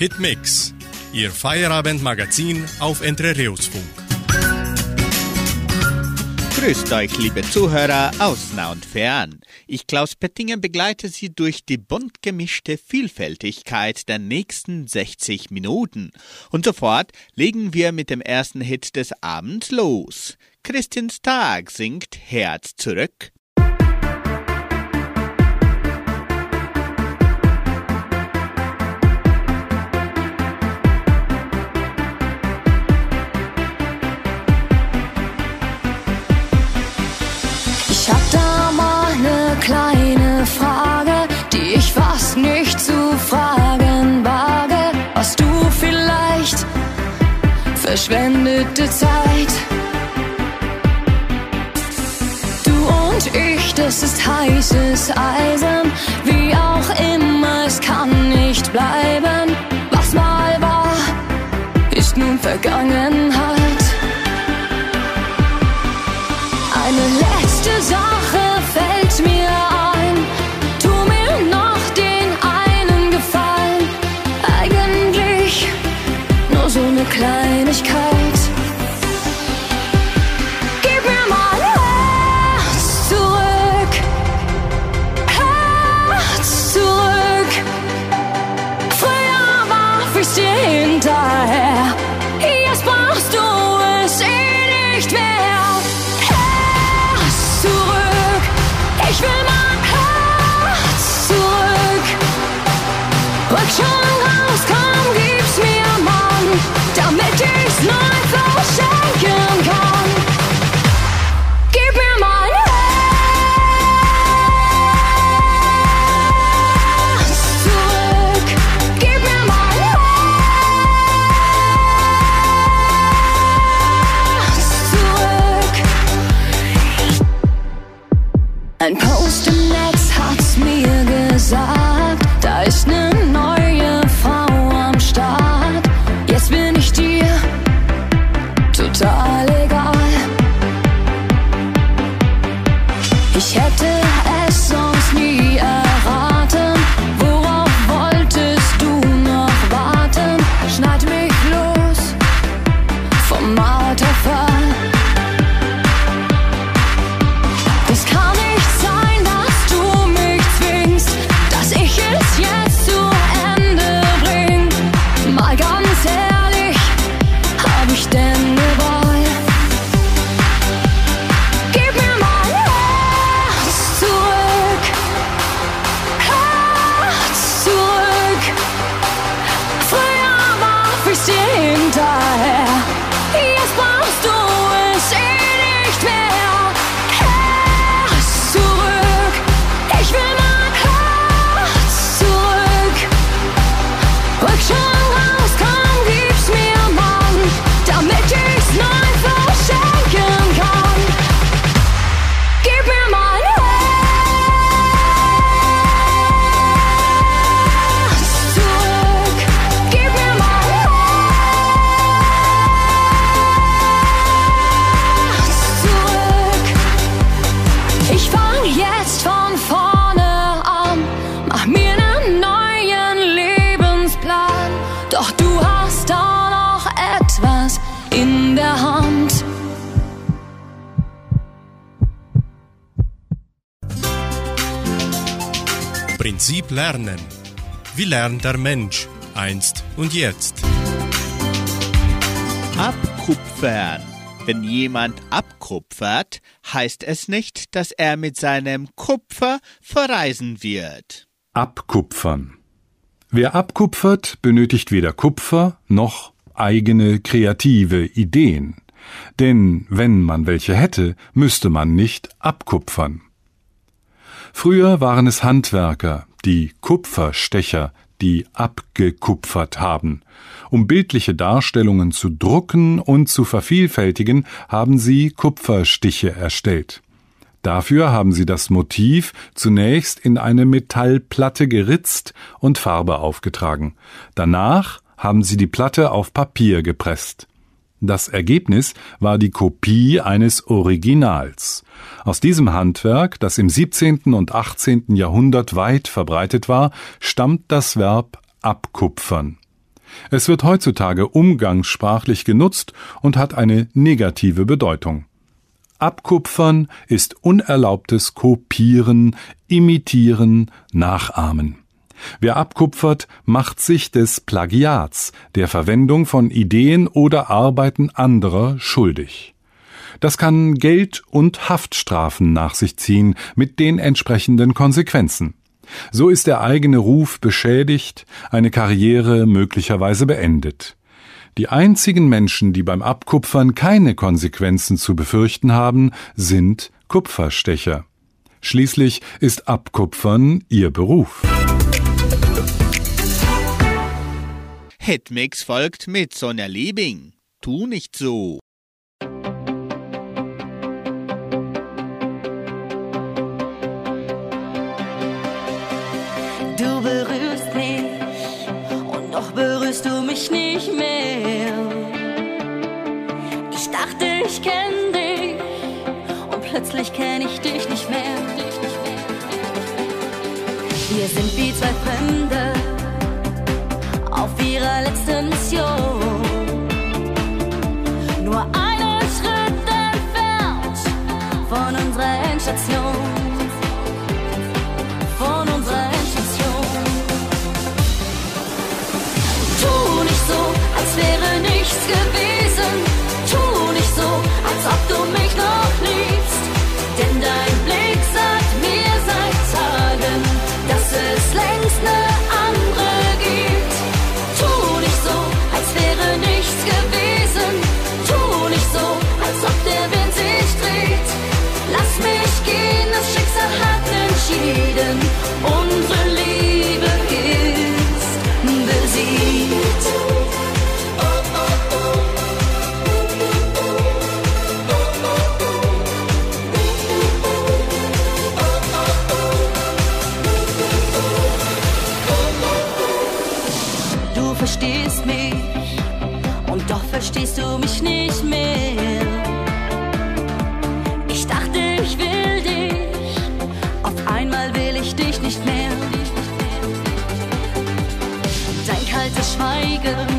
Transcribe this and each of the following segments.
Hitmix, Ihr Feierabendmagazin auf Entre Reus Funk. Grüßt euch, liebe Zuhörer, aus nah und fern. Ich, Klaus Pettinger, begleite Sie durch die bunt gemischte Vielfältigkeit der nächsten 60 Minuten. Und sofort legen wir mit dem ersten Hit des Abends los. Christians Tag singt Herz zurück. Verschwendete Zeit. Du und ich, das ist heißes Eisen. Wie auch immer, es kann nicht bleiben. Was mal war, ist nun Vergangenheit. It's not Prinzip Lernen. Wie lernt der Mensch einst und jetzt? Abkupfern. Wenn jemand abkupfert, heißt es nicht, dass er mit seinem Kupfer verreisen wird. Abkupfern. Wer abkupfert, benötigt weder Kupfer noch eigene kreative Ideen. Denn wenn man welche hätte, müsste man nicht abkupfern. Früher waren es Handwerker, die Kupferstecher, die abgekupfert haben. Um bildliche Darstellungen zu drucken und zu vervielfältigen, haben sie Kupferstiche erstellt. Dafür haben sie das Motiv zunächst in eine Metallplatte geritzt und Farbe aufgetragen. Danach haben sie die Platte auf Papier gepresst. Das Ergebnis war die Kopie eines Originals. Aus diesem Handwerk, das im 17. und 18. Jahrhundert weit verbreitet war, stammt das Verb abkupfern. Es wird heutzutage umgangssprachlich genutzt und hat eine negative Bedeutung. Abkupfern ist unerlaubtes Kopieren, Imitieren, Nachahmen. Wer abkupfert, macht sich des Plagiats, der Verwendung von Ideen oder Arbeiten anderer schuldig. Das kann Geld und Haftstrafen nach sich ziehen mit den entsprechenden Konsequenzen. So ist der eigene Ruf beschädigt, eine Karriere möglicherweise beendet. Die einzigen Menschen, die beim Abkupfern keine Konsequenzen zu befürchten haben, sind Kupferstecher. Schließlich ist Abkupfern ihr Beruf. Hitmix folgt mit Sonja Liebing. Tu nicht so. Du berührst mich und doch berührst du mich nicht mehr. Ich dachte, ich kenn dich und plötzlich kenn ich dich nicht mehr. Wir sind wie zwei Fremde Von unserer Endstation. Tu nicht so, als wäre nichts gewesen. Tu nicht so, als ob du mich verstehst du mich nicht mehr. Ich dachte, ich will dich, auf einmal will ich dich nicht mehr. Dein kaltes Schweigen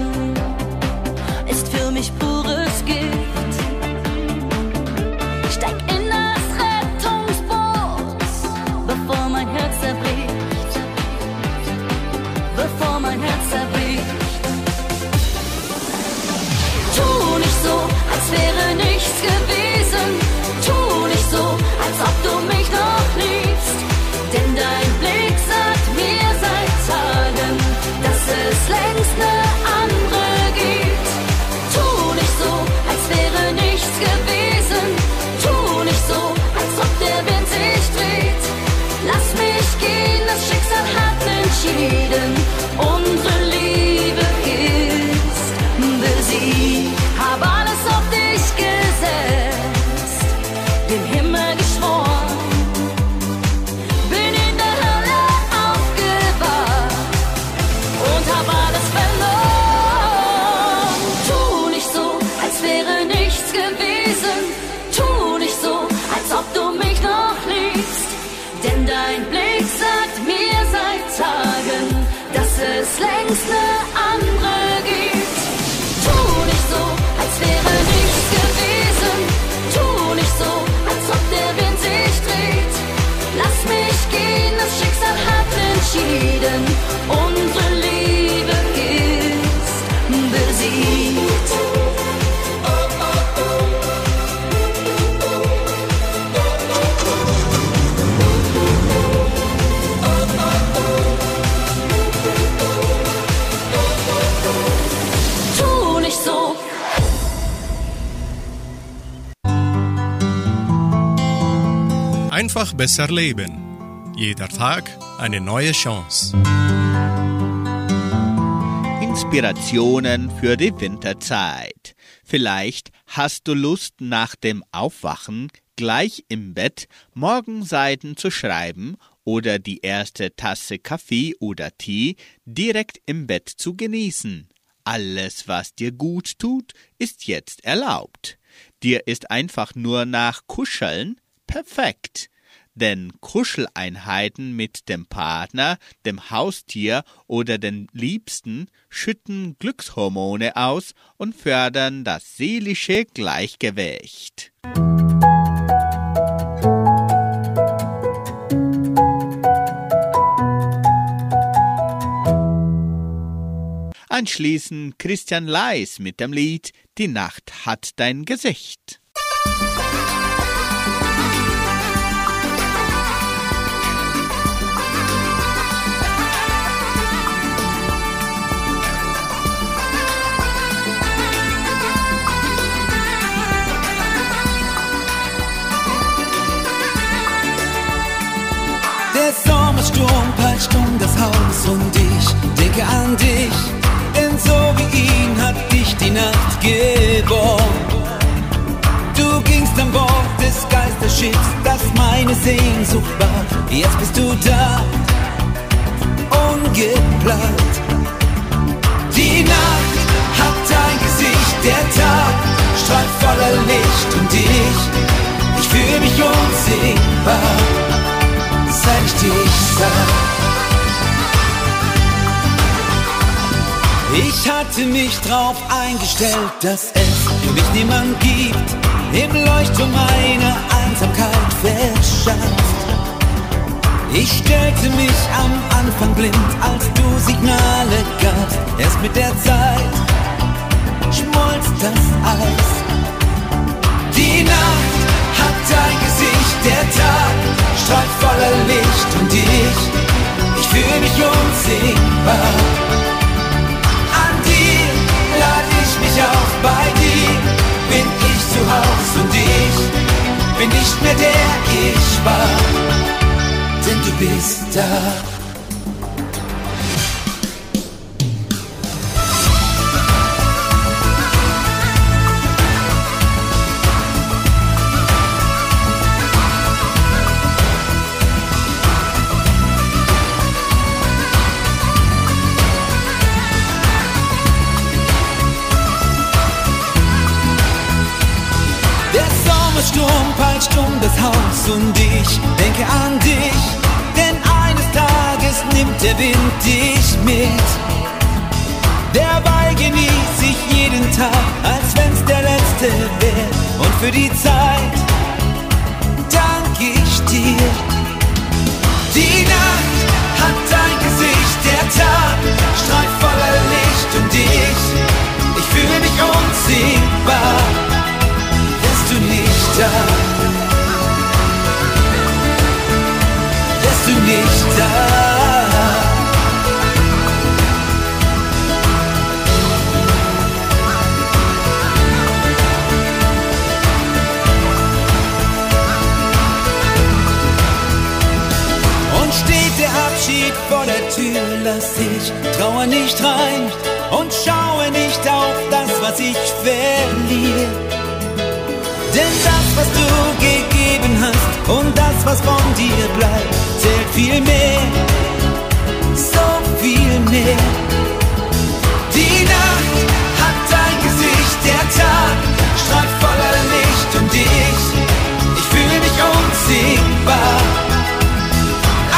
Einfach besser leben. Jeder Tag eine neue Chance. Inspirationen für die Winterzeit. Vielleicht hast du Lust nach dem Aufwachen gleich im Bett Morgenseiten zu schreiben oder die erste Tasse Kaffee oder Tee direkt im Bett zu genießen. Alles, was dir gut tut, ist jetzt erlaubt. Dir ist einfach nur nach Kuscheln perfekt. Denn Kuscheleinheiten mit dem Partner, dem Haustier oder den Liebsten schütten Glückshormone aus und fördern das seelische Gleichgewicht. Anschließend Christian Leis mit dem Lied Die Nacht hat dein Gesicht. Der Haus und ich denke an dich denn so wie ihn hat dich die Nacht geborgen. Du gingst an Bord des Geisterschiffs, das meine Sehnsucht war. Jetzt bist du da, ungeplant. Die Nacht hat dein Gesicht, der Tag strahlt voller Licht und ich, ich fühle mich unsichtbar, seit ich dich sah. Ich hatte mich drauf eingestellt, dass es für mich niemand gibt, im Leuchtturm meiner Einsamkeit verschafft. Ich stellte mich am Anfang blind, als du Signale gabst. Erst mit der Zeit schmolz das Eis. Die Nacht hat dein Gesicht, der Tag strahlt voller Licht und ich, ich fühle mich unsichtbar mich auf, bei dir. Bin ich zu Haus und ich bin nicht mehr der ich war, denn du bist da. Haus und ich denke an dich, denn eines Tages nimmt der Wind dich mit. Dabei genieße ich jeden Tag, als wenn's der letzte wäre. Und für die Zeit danke ich dir. Die Nacht hat dein Gesicht, der Tag strahlt voller Licht und ich, ich fühle mich unsichtbar du nicht da? Wärst du nicht da? Und steht der Abschied vor der Tür, lass ich trauer nicht rein und schaue nicht auf das, was ich verliere. Denn das, was du gegeben hast und das, was von dir bleibt, zählt viel mehr, so viel mehr. Die Nacht hat dein Gesicht, der Tag strahlt voller Licht und ich, ich fühle mich unsichtbar.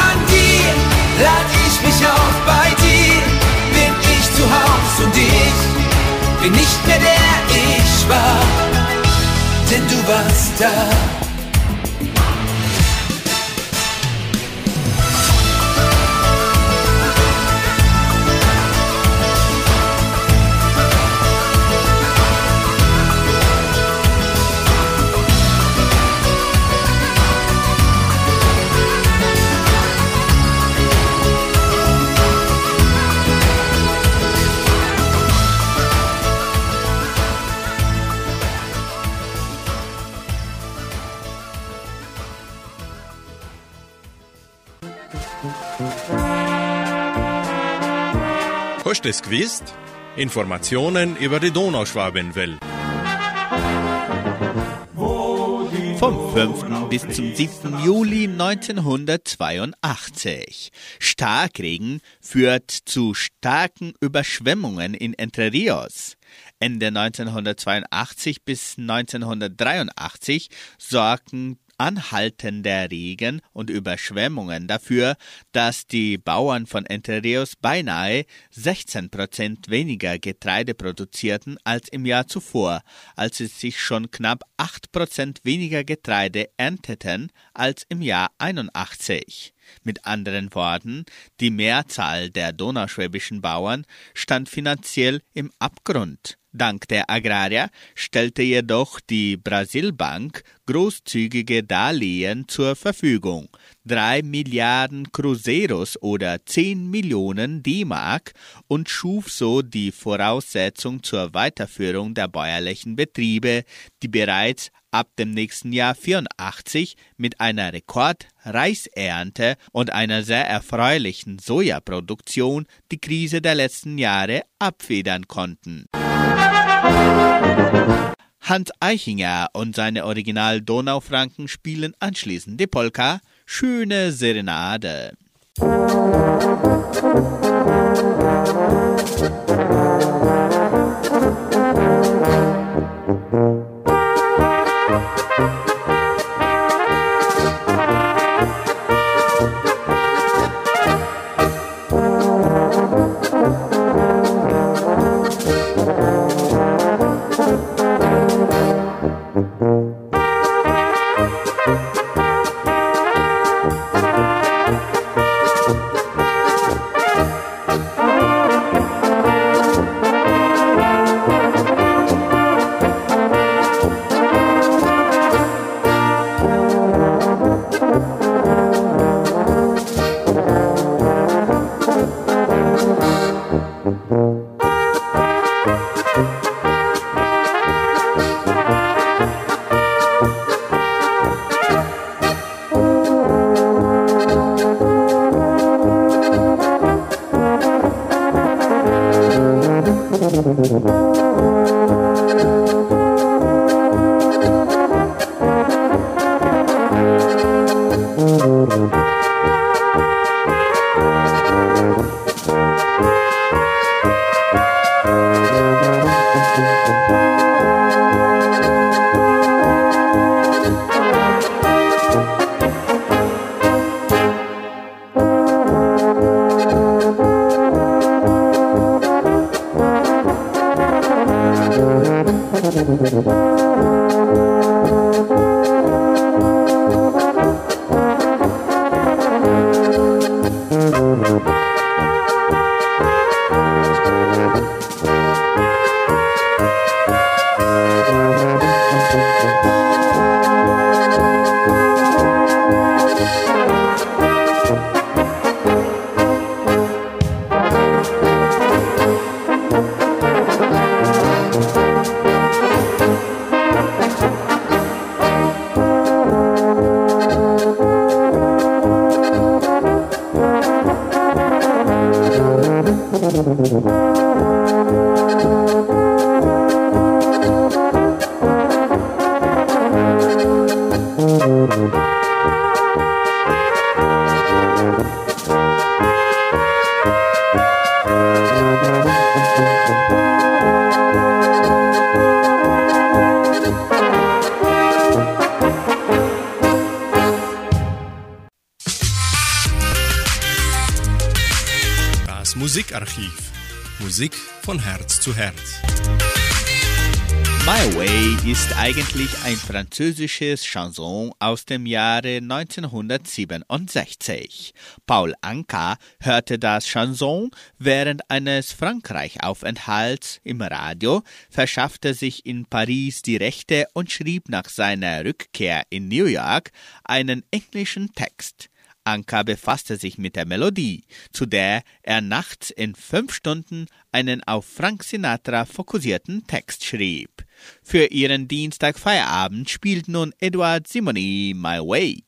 An dir lad ich mich auf, bei dir bin ich zu Haus und ich bin nicht mehr der ich war denn du warst da. Hast du es gewusst? Informationen über die Donauschwabenwelle. Vom 5. bis zum 7. Juli 1982. Starkregen führt zu starken Überschwemmungen in Entre Rios. Ende 1982 bis 1983 sorgten anhaltender Regen und Überschwemmungen dafür, dass die Bauern von Entre Rios beinahe 16 Prozent weniger Getreide produzierten als im Jahr zuvor, als sie sich schon knapp 8 Prozent weniger Getreide ernteten als im Jahr 81. Mit anderen Worten, die Mehrzahl der donauschwäbischen Bauern stand finanziell im Abgrund. Dank der Agrarier stellte jedoch die Brasilbank großzügige Darlehen zur Verfügung. Drei Milliarden Cruzeros oder zehn Millionen D-Mark und schuf so die Voraussetzung zur Weiterführung der bäuerlichen Betriebe, die bereits ab dem nächsten Jahr 84 mit einer Rekordreisernte und einer sehr erfreulichen Sojaproduktion die Krise der letzten Jahre abfedern konnten. Hans Eichinger und seine Original Donaufranken spielen anschließend die Polka Schöne Serenade. Musikarchiv. Musik von Herz zu Herz. My Way ist eigentlich ein französisches Chanson aus dem Jahre 1967. Paul Anka hörte das Chanson während eines Frankreich-Aufenthalts im Radio, verschaffte sich in Paris die Rechte und schrieb nach seiner Rückkehr in New York einen englischen Text. Anka befasste sich mit der Melodie, zu der er nachts in fünf Stunden einen auf Frank Sinatra fokussierten Text schrieb. Für ihren Dienstagfeierabend spielt nun Edward Simony My Way.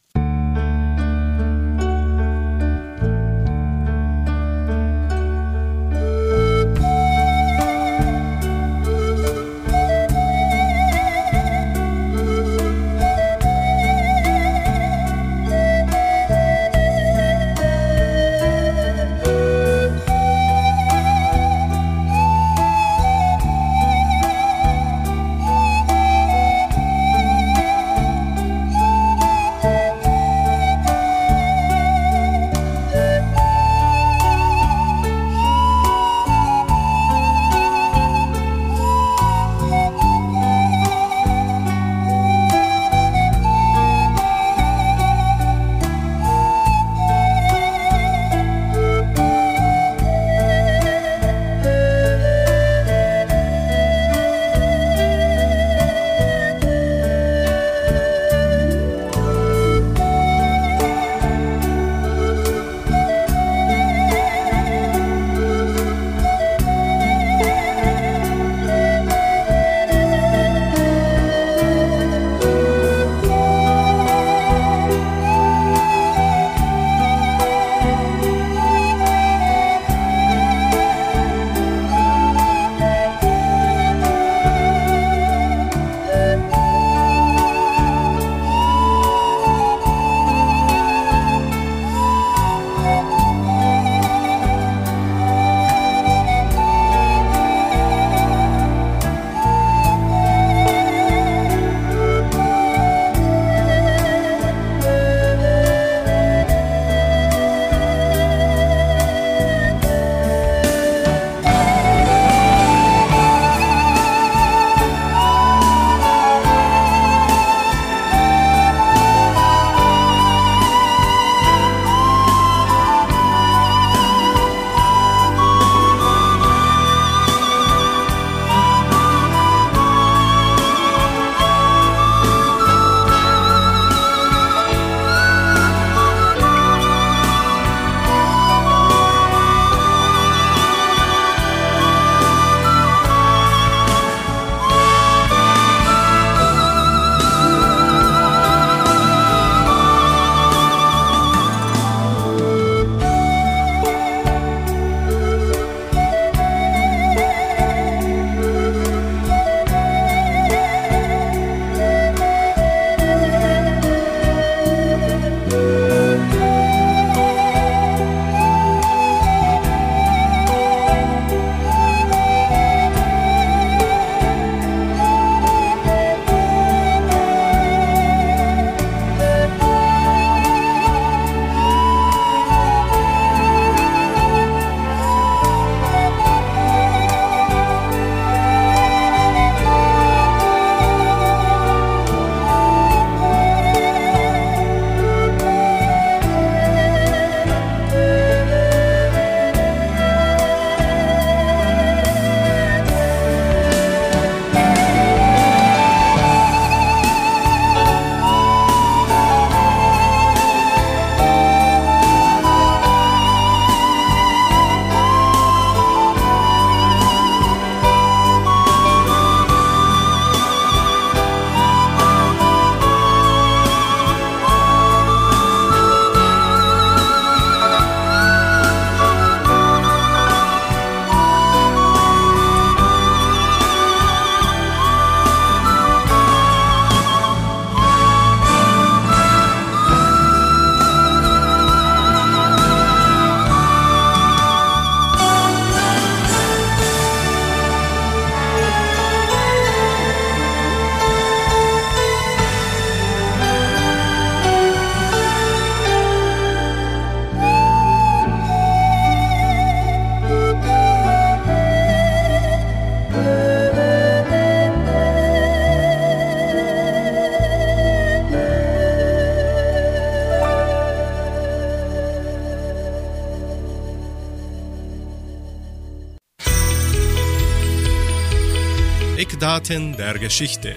Eckdaten der Geschichte.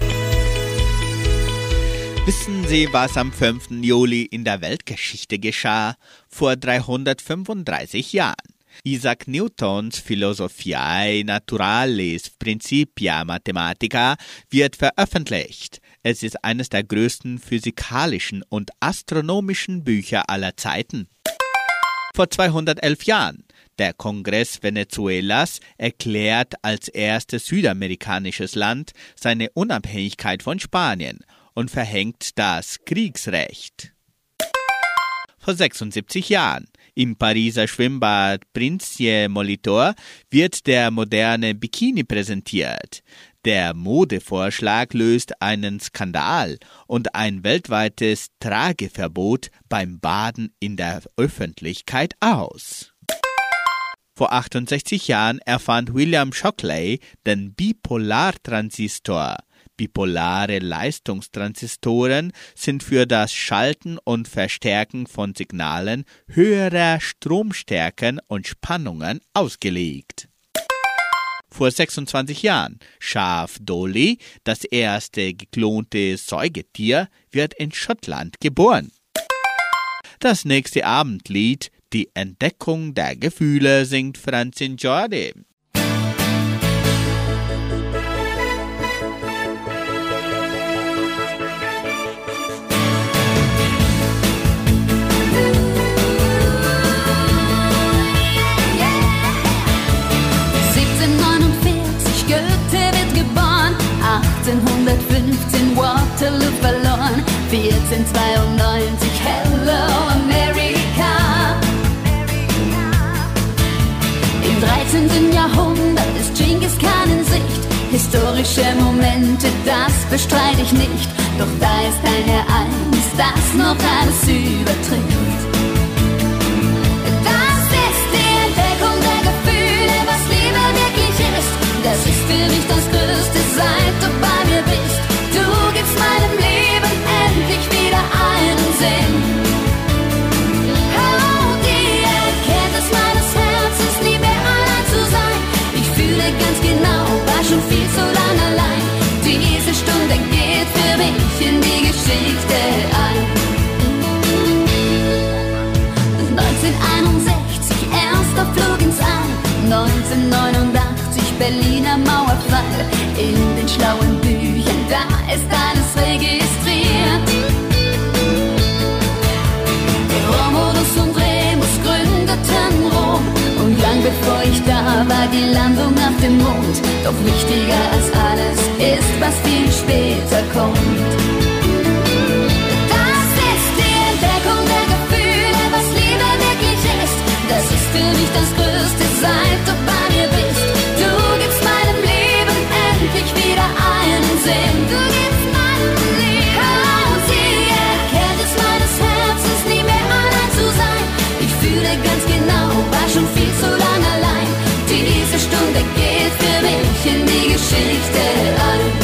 Wissen Sie, was am 5. Juli in der Weltgeschichte geschah? Vor 335 Jahren. Isaac Newtons Philosophiae Naturalis Principia Mathematica wird veröffentlicht. Es ist eines der größten physikalischen und astronomischen Bücher aller Zeiten. Vor 211 Jahren. Der Kongress Venezuelas erklärt als erstes südamerikanisches Land seine Unabhängigkeit von Spanien und verhängt das Kriegsrecht. Vor 76 Jahren. Im Pariser Schwimmbad Princie Molitor wird der moderne Bikini präsentiert. Der Modevorschlag löst einen Skandal und ein weltweites Trageverbot beim Baden in der Öffentlichkeit aus. Vor 68 Jahren erfand William Shockley den Bipolartransistor. Bipolare Leistungstransistoren sind für das Schalten und Verstärken von Signalen höherer Stromstärken und Spannungen ausgelegt. Vor 26 Jahren. Schaf Dolly, das erste geklonte Säugetier, wird in Schottland geboren. Das nächste Abendlied, die Entdeckung der Gefühle, singt Franzin Jordi. 1815 Waterloo verloren, 1492 bestreite ich nicht. Doch da ist ein Ereignis, das noch alles übertrifft. Diese Stunde geht für mich in die Geschichte ein. 1961, erster Flug ins All. 1989, Berliner Mauerfall. In den schlauen Büchern, da ist alles registriert. Romulus und Remus gründeten Rom. Und lang bevor da war, die Landung auf dem Mond. Doch wichtiger als alles ist, was viel später kommt. Das ist die Entdeckung der Gefühle, was Liebe wirklich ist. Das ist für mich das Größte, seit du Diese Stunde geht für mich in die Geschichte ein.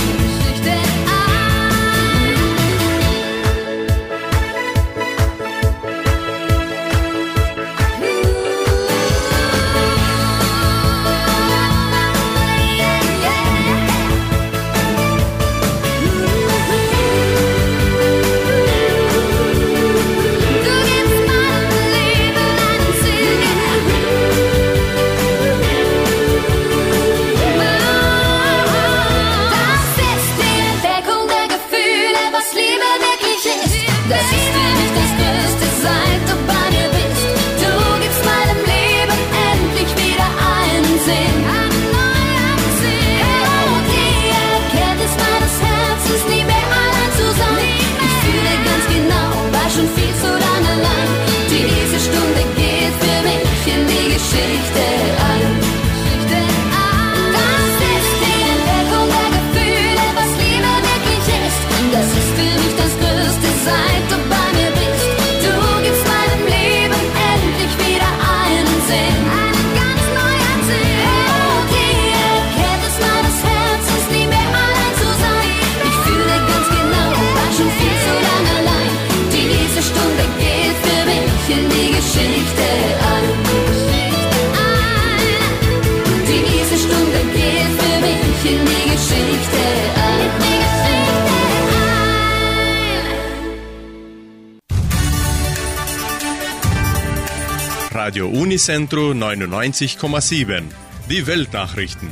Unicentro 99,7. Die Weltnachrichten.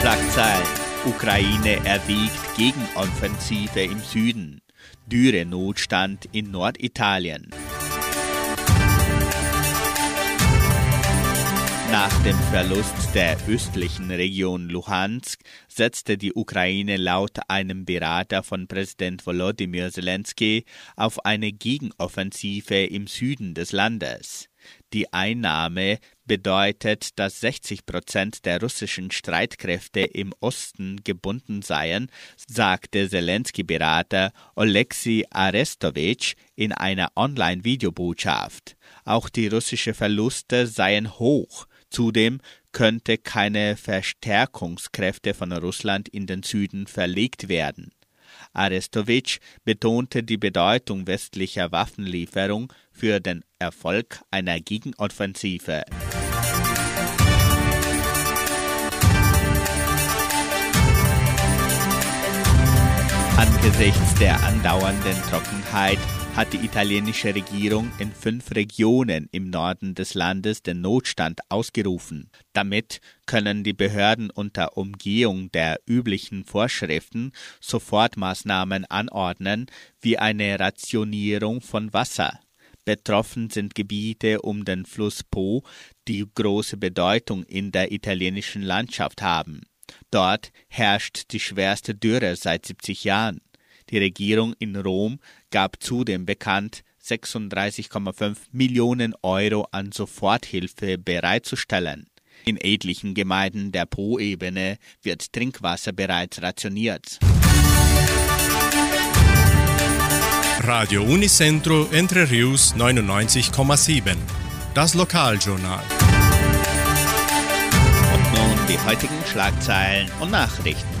Schlagzeilen. Ukraine erwägt Gegenoffensive im Süden. Dürrenotstand in Norditalien. Nach dem Verlust der östlichen Region Luhansk setzte die Ukraine laut einem Berater von Präsident Volodymyr Zelensky auf eine Gegenoffensive im Süden des Landes. Die Einnahme bedeutet, dass 60 Prozent der russischen Streitkräfte im Osten gebunden seien, sagte Zelensky-Berater Oleksiy Arestowitsch in einer Online-Videobotschaft. Auch die russischen Verluste seien hoch. Zudem könnte keine Verstärkungskräfte von Russland in den Süden verlegt werden. Arestowitsch betonte die Bedeutung westlicher Waffenlieferung für den Erfolg einer Gegenoffensive. Angesichts der andauernden Trockenheit hat die italienische Regierung in fünf Regionen im Norden des Landes den Notstand ausgerufen. Damit können die Behörden unter Umgehung der üblichen Vorschriften Sofortmaßnahmen anordnen, wie eine Rationierung von Wasser. Betroffen sind Gebiete um den Fluss Po, die große Bedeutung in der italienischen Landschaft haben. Dort herrscht die schwerste Dürre seit 70 Jahren. Die Regierung in Rom gab zudem bekannt, 36,5 Millionen Euro an Soforthilfe bereitzustellen. In etlichen Gemeinden der Po-Ebene wird Trinkwasser bereits rationiert. Radio Unicentro Entre Rius 99,7. Das Lokaljournal. Und nun die heutigen Schlagzeilen und Nachrichten.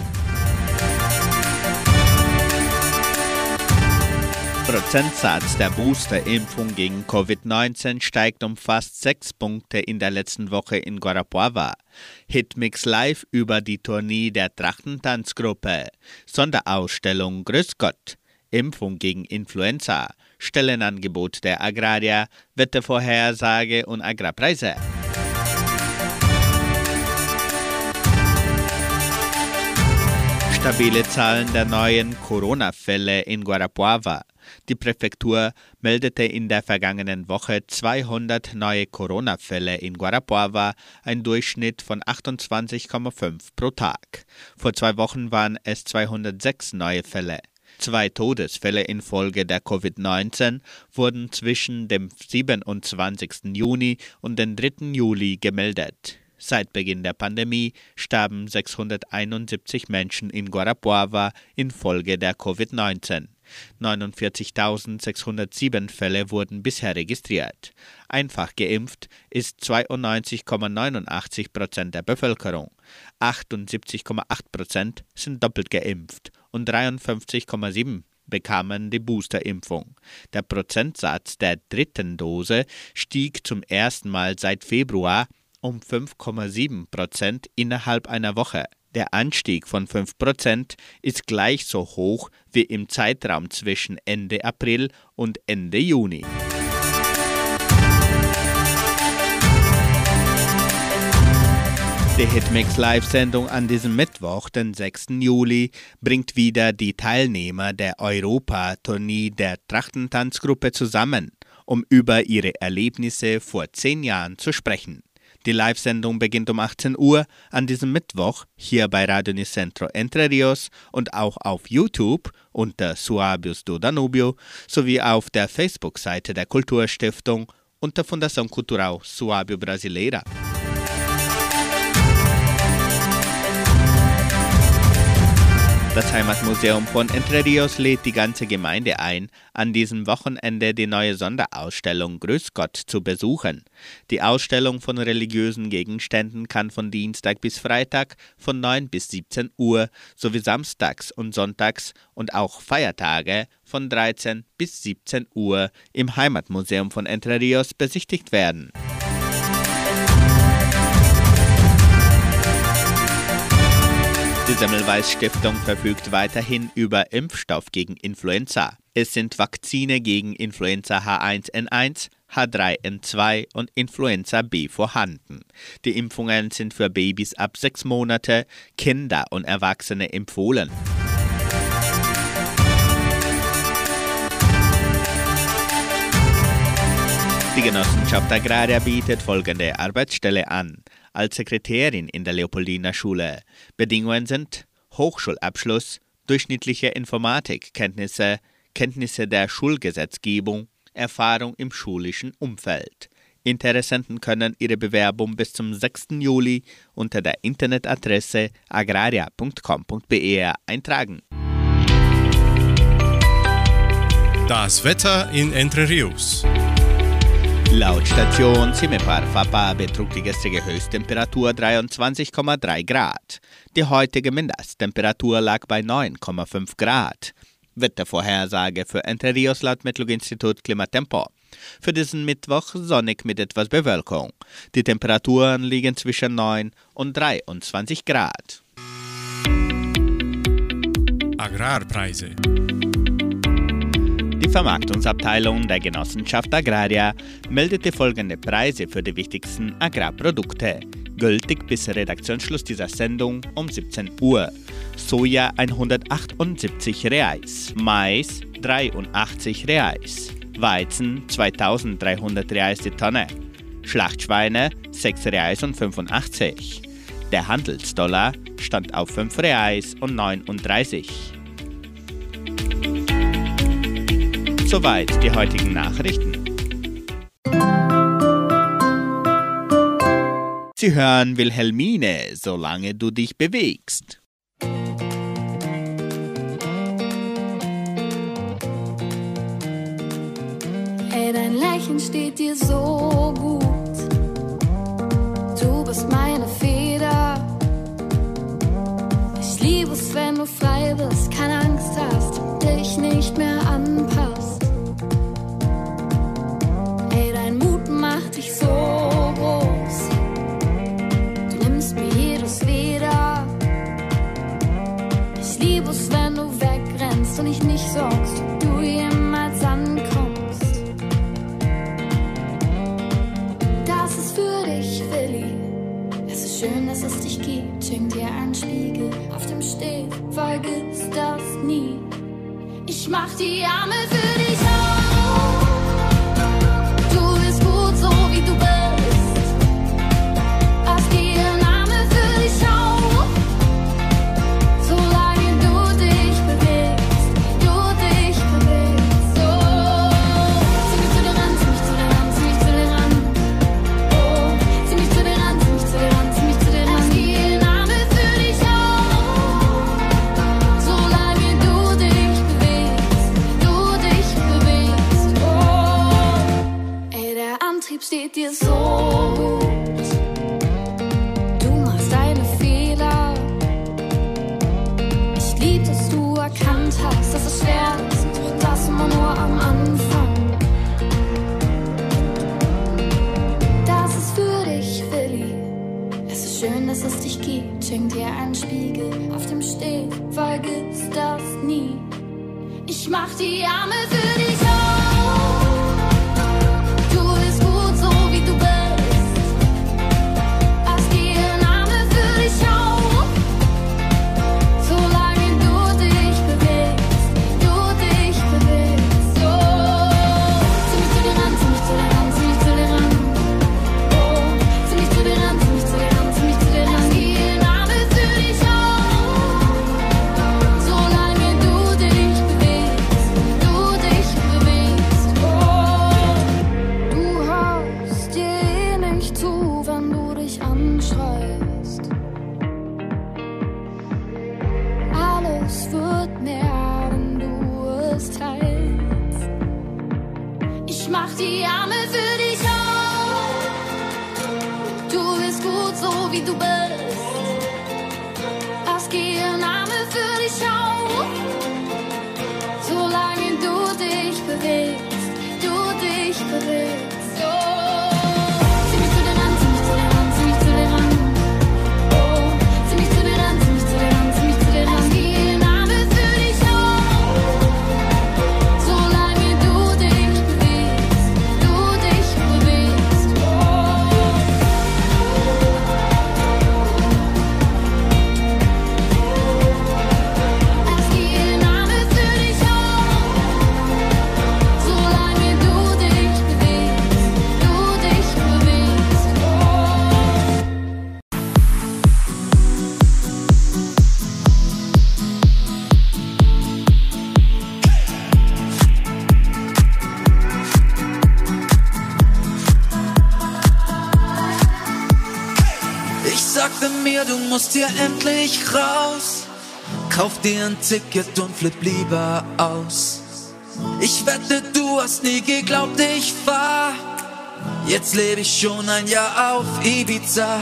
Prozentsatz der Boosterimpfung gegen Covid-19 steigt um fast sechs Punkte in der letzten Woche in Guarapuava. Hitmix Live über die Tournee der Trachtentanzgruppe. Sonderausstellung Grüß Gott. Impfung gegen Influenza. Stellenangebot der Agrarier. Wettervorhersage und Agrarpreise. Stabile Zahlen der neuen Corona-Fälle in Guarapuava. Die Präfektur meldete in der vergangenen Woche 200 neue Corona-Fälle in Guarapuava, ein Durchschnitt von 28,5 pro Tag. Vor zwei Wochen waren es 206 neue Fälle. Zwei Todesfälle infolge der Covid-19 wurden zwischen dem 27. Juni und dem 3. Juli gemeldet. Seit Beginn der Pandemie starben 671 Menschen in Guarapuava infolge der Covid-19. 49.607 Fälle wurden bisher registriert. Einfach geimpft ist 92,89 Prozent der Bevölkerung. 78,8 Prozent sind doppelt geimpft und 53,7 bekamen die Boosterimpfung. Der Prozentsatz der dritten Dose stieg zum ersten Mal seit Februar um 5,7 Prozent innerhalb einer Woche. Der Anstieg von 5% ist gleich so hoch wie im Zeitraum zwischen Ende April und Ende Juni. Die Hitmix Live-Sendung an diesem Mittwoch, den 6. Juli, bringt wieder die Teilnehmer der Europa-Tournee der Trachtentanzgruppe zusammen, um über ihre Erlebnisse vor zehn Jahren zu sprechen. Die Live-Sendung beginnt um 18 Uhr an diesem Mittwoch hier bei Radio Nicentro Entre Rios und auch auf YouTube unter Suabius do Danubio sowie auf der Facebook-Seite der Kulturstiftung unter Fundação Cultural Suábio Brasileira. Das Heimatmuseum von Entre Rios lädt die ganze Gemeinde ein, an diesem Wochenende die neue Sonderausstellung Grüß Gott zu besuchen. Die Ausstellung von religiösen Gegenständen kann von Dienstag bis Freitag von 9 bis 17 Uhr sowie samstags und sonntags und auch Feiertage von 13 bis 17 Uhr im Heimatmuseum von Entre Rios besichtigt werden. Die Semmelweis Stiftung verfügt weiterhin über Impfstoff gegen Influenza. Es sind Vakzine gegen Influenza H1N1, H3N2 und Influenza B vorhanden. Die Impfungen sind für Babys ab sechs Monate, Kinder und Erwachsene empfohlen. Die Genossenschaft Agraria bietet folgende Arbeitsstelle an. Als Sekretärin in der Leopoldiner Schule. Bedingungen sind Hochschulabschluss, durchschnittliche Informatikkenntnisse, Kenntnisse der Schulgesetzgebung, Erfahrung im schulischen Umfeld. Interessenten können ihre Bewerbung bis zum 6. Juli unter der Internetadresse agraria.com.br eintragen. Das Wetter in Entre Rios. Laut Station Simepar Fapa betrug die gestrige Höchsttemperatur 23,3 Grad. Die heutige Mindesttemperatur lag bei 9,5 Grad. Wettervorhersage für Entre Rios laut Metlog-Institut Klimatempo. Für diesen Mittwoch sonnig mit etwas Bewölkung. Die Temperaturen liegen zwischen 9 und 23 Grad. Agrarpreise. Die Vermarktungsabteilung der Genossenschaft Agraria meldete folgende Preise für die wichtigsten Agrarprodukte. Gültig bis Redaktionsschluss dieser Sendung um 17 Uhr. Soja 178 Reais, Mais 83 Reais, Weizen 2300 Reais die Tonne, Schlachtschweine 6 Reais und 85. Der Handelsdollar stand auf 5 Reais und 39. Soweit die heutigen Nachrichten. Sie hören Wilhelmine, solange du dich bewegst. Hey, dein Lächeln steht dir so gut. Du bist meine Feder. Ich liebe es, wenn du frei bist, keine Angst hast dich nicht mehr anpasst. Mut macht dich so groß. Du nimmst mir jedes wieder. Ich liebe es, wenn du wegrennst und ich nicht sorgst, ob du jemals ankommst. Das ist für dich, Willi. Es ist schön, dass es dich gibt. Schenk dir einen Spiegel auf dem Steg. Vergiss das nie. Ich mach die Arme für dich auf. Du bist gut, so wie hier endlich raus. Kauf dir ein Ticket und flipp lieber aus. Ich wette, du hast nie geglaubt, ich war. Jetzt lebe ich schon ein Jahr auf Ibiza.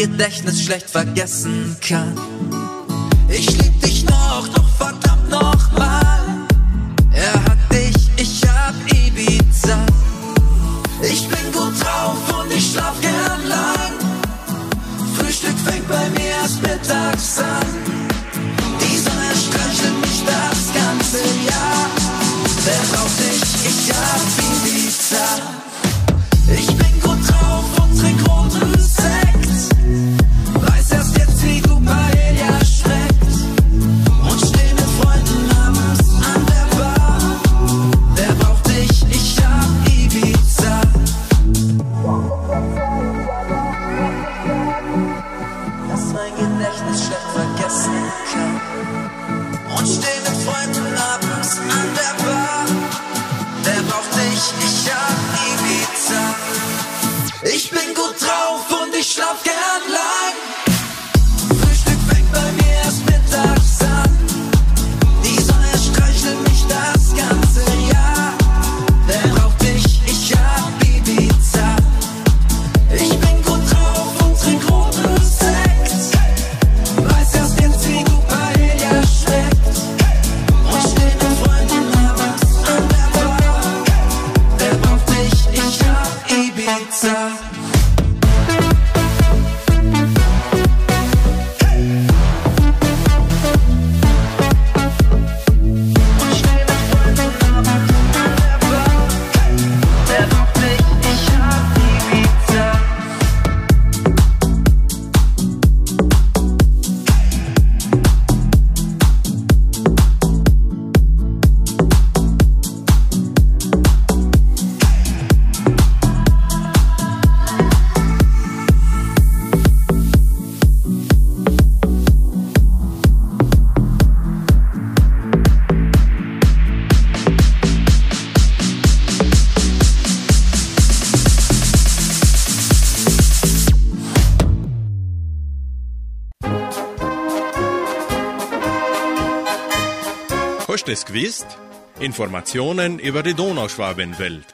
Gedächtnis schlecht vergessen kann. pizza. Informationen über die Donauschwabenwelt.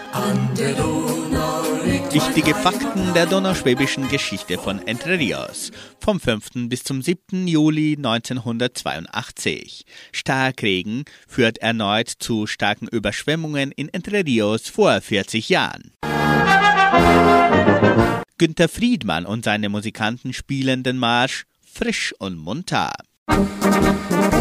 Wichtige Fakten der donauschwäbischen Geschichte von Entre Rios. Vom 5. bis zum 7. Juli 1982. Starkregen führt erneut zu starken Überschwemmungen in Entre Rios vor 40 Jahren. Günter Friedmann und seine Musikanten spielen den Marsch frisch und munter. Musik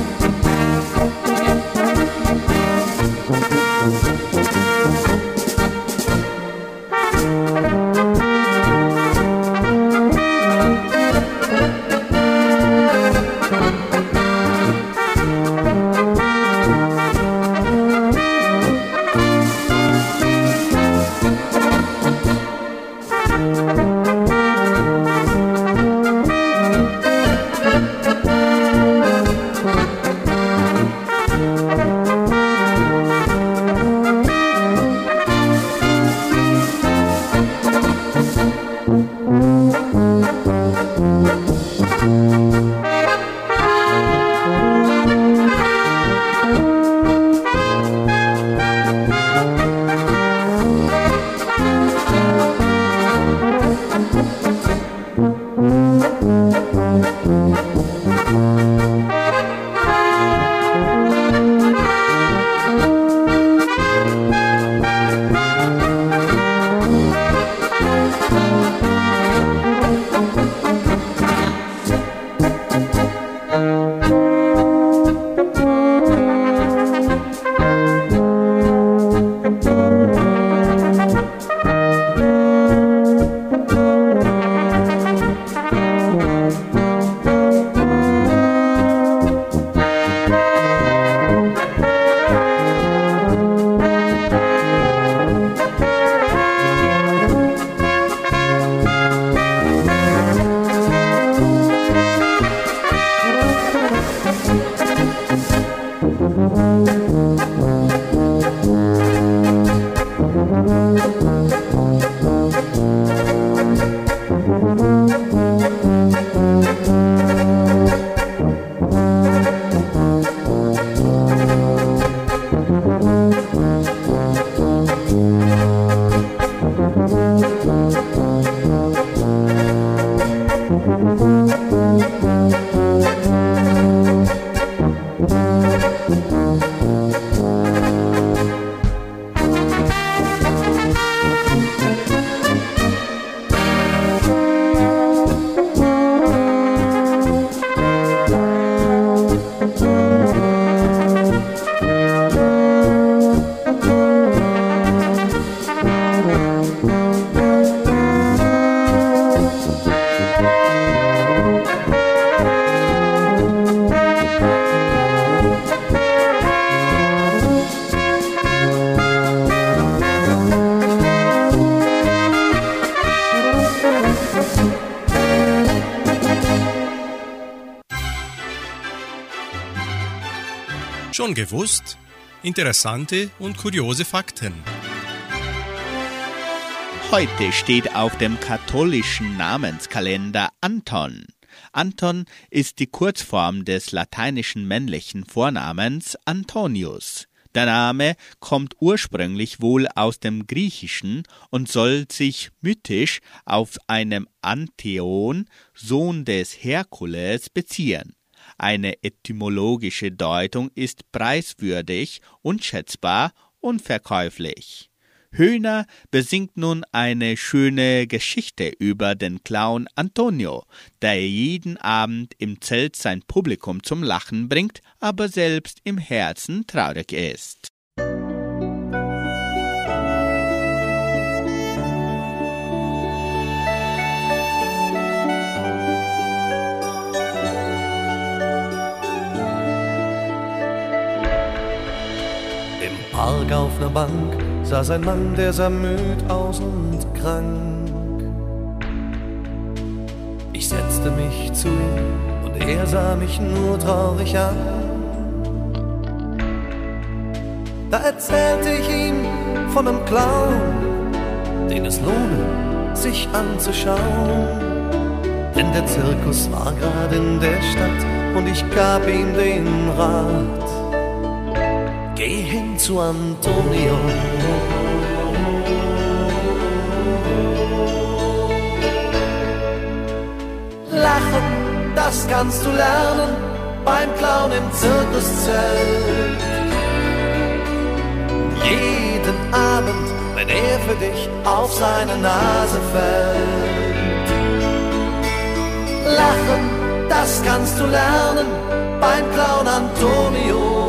Schon gewusst? Interessante und kuriose Fakten. Heute steht auf dem katholischen Namenskalender Anton. Anton ist die Kurzform des lateinischen männlichen Vornamens Antonius. Der Name kommt ursprünglich wohl aus dem Griechischen und soll sich mythisch auf einem Antheon, Sohn des Herkules, beziehen. Eine etymologische Deutung ist preiswürdig, unschätzbar, unverkäuflich. Höhner besingt nun eine schöne Geschichte über den Clown Antonio, der jeden Abend im Zelt sein Publikum zum Lachen bringt, aber selbst im Herzen traurig ist. Park auf ner Bank saß ein Mann, der sah müd aus und krank. Ich setzte mich zu ihm und er sah mich nur traurig an. Da erzählte ich ihm von einem Clown, den es lohne, sich anzuschauen. Denn der Zirkus war gerade in der Stadt und ich gab ihm den Rat. Geh hin zu Antonio. Lachen, das kannst du lernen beim Clown im Zirkuszelt. Jeden Abend, wenn er für dich auf seine Nase fällt. Lachen, das kannst du lernen beim Clown Antonio.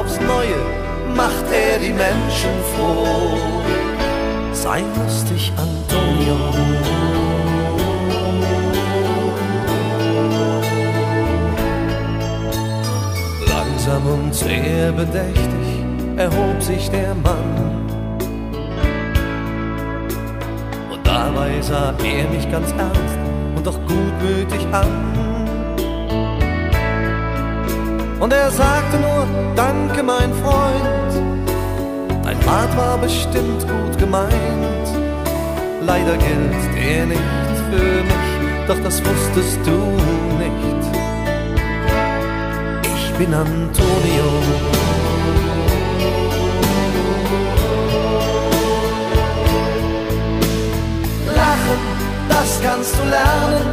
Aufs Neue macht er die Menschen froh. Sei lustig, Antonio. Langsam und sehr bedächtig erhob sich der Mann. Und dabei sah er mich ganz ernst und doch gutmütig an. Und er sagte nur, danke mein Freund, dein Rat war bestimmt gut gemeint. Leider gilt der nicht für mich, doch das wusstest du nicht. Ich bin Antonio. Lachen, das kannst du lernen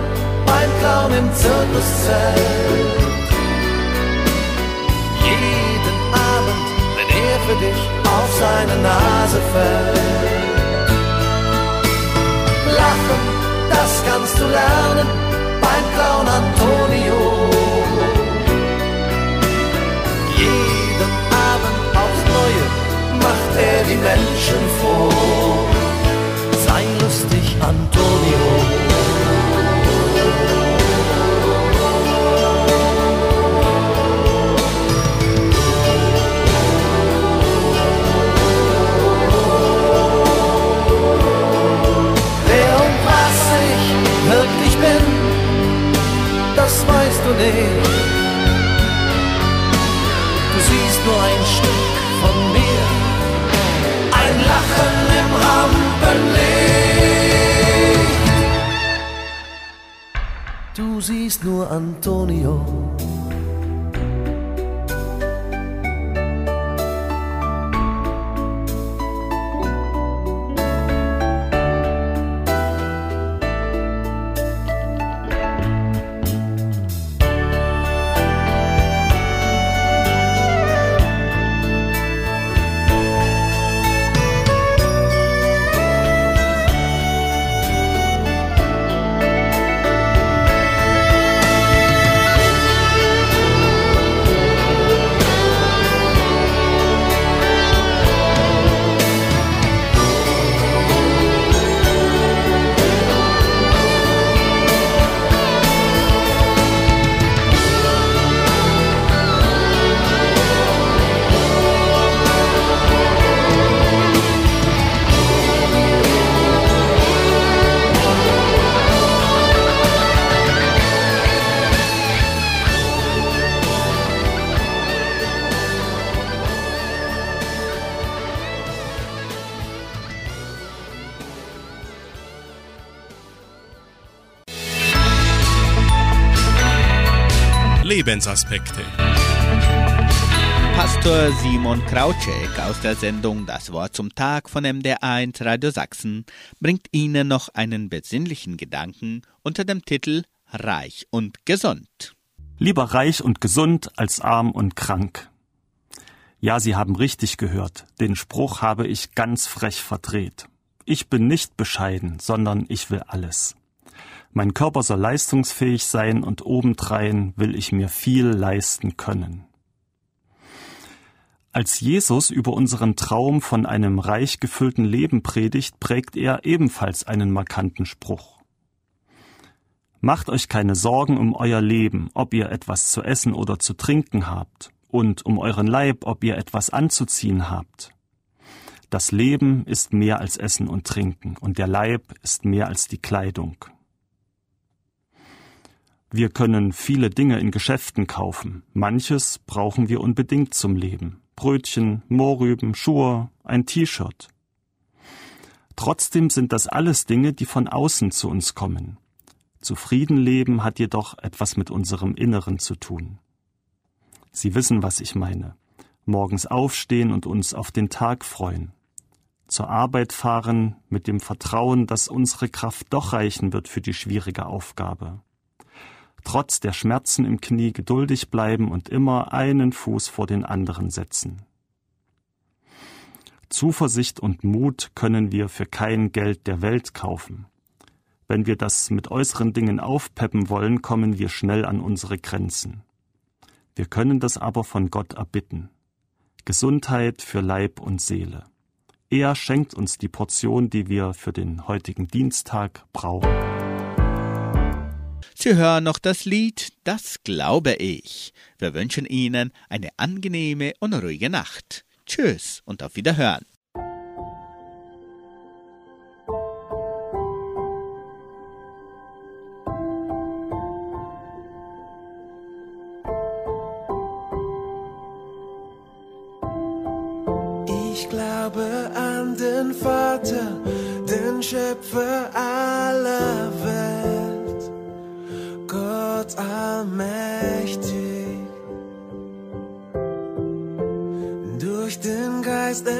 beim Clown im Zirkuszelt. Fällt. Lachen, das kannst du lernen beim Clown Antonio. Jeden Abend aufs Neue macht er die Menschen froh. Nicht. Du siehst nur ein Stück von mir, ein Lachen im Rampenlicht. Du siehst nur Antonio. Lebensaspekte. Pastor Simon Krautschek aus der Sendung Das Wort zum Tag von MDR1 Radio Sachsen bringt Ihnen noch einen besinnlichen Gedanken unter dem Titel Reich und gesund. Lieber reich und gesund als arm und krank. Ja, Sie haben richtig gehört. Den Spruch habe ich ganz frech verdreht. Ich bin nicht bescheiden, sondern ich will alles. Mein Körper soll leistungsfähig sein und obendrein will ich mir viel leisten können. Als Jesus über unseren Traum von einem reich gefüllten Leben predigt, prägt er ebenfalls einen markanten Spruch. Macht euch keine Sorgen um euer Leben, ob ihr etwas zu essen oder zu trinken habt, und um euren Leib, ob ihr etwas anzuziehen habt. Das Leben ist mehr als Essen und Trinken, und der Leib ist mehr als die Kleidung. Wir können viele Dinge in Geschäften kaufen, manches brauchen wir unbedingt zum Leben. Brötchen, Mohrrüben, Schuhe, ein T-Shirt. Trotzdem sind das alles Dinge, die von außen zu uns kommen. Zufrieden leben hat jedoch etwas mit unserem Inneren zu tun. Sie wissen, was ich meine. Morgens aufstehen und uns auf den Tag freuen. Zur Arbeit fahren mit dem Vertrauen, dass unsere Kraft doch reichen wird für die schwierige Aufgabe. Trotz der Schmerzen im Knie geduldig bleiben und immer einen Fuß vor den anderen setzen. Zuversicht und Mut können wir für kein Geld der Welt kaufen. Wenn wir das mit äußeren Dingen aufpeppen wollen, kommen wir schnell an unsere Grenzen. Wir können das aber von Gott erbitten. Gesundheit für Leib und Seele. Er schenkt uns die Portion, die wir für den heutigen Dienstag brauchen. Sie hören noch das Lied Das glaube ich. Wir wünschen Ihnen eine angenehme und ruhige Nacht. Tschüss und auf Wiederhören. Schöpfer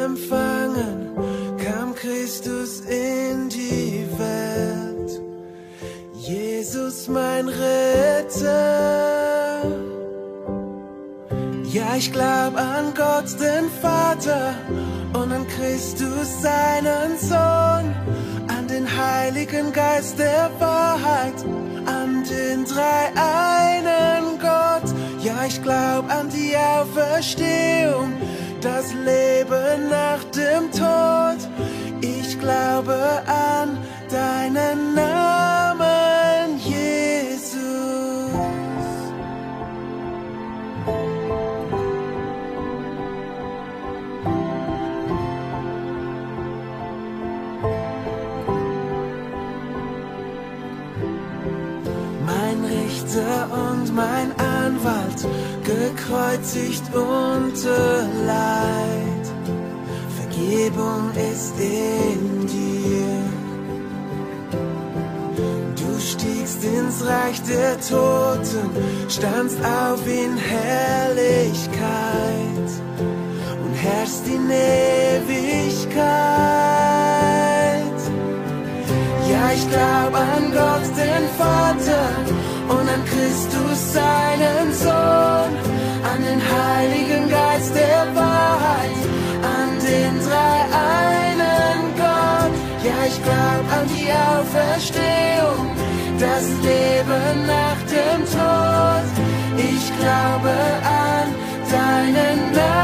empfangen, kam Christus in die Welt, Jesus mein Retter. Ja, ich glaub an Gott, den Vater, und an Christus, seinen Sohn den Heiligen Geist der Wahrheit, an den drei einen Gott. Ja, ich glaub an die Auferstehung, das Leben nach dem Tod. Ich glaube an deinen Namen, Jesus. und mein Anwalt, gekreuzigt unter Leid. Vergebung ist in dir. Du stiegst ins Reich der Toten, standst auf in Herrlichkeit und herrschst in Ewigkeit. Ja, ich glaub an Gott, den Vater und an Christus seinen Sohn, an den Heiligen Geist der Wahrheit, an den drei einen Gott. Ja, ich glaub an die Auferstehung, das Leben nach dem Tod. Ich glaube an deinen Namen,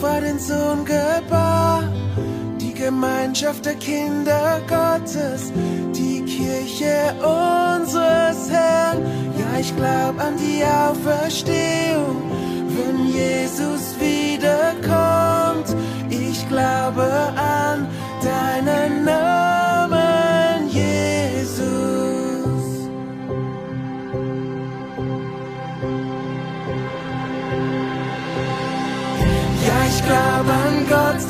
Jungfrau den Sohn gebar. Die Gemeinschaft der Kinder Gottes, die Kirche unseres Herrn. Ja, ich glaub an die Auferstehung, wenn Jesus glaube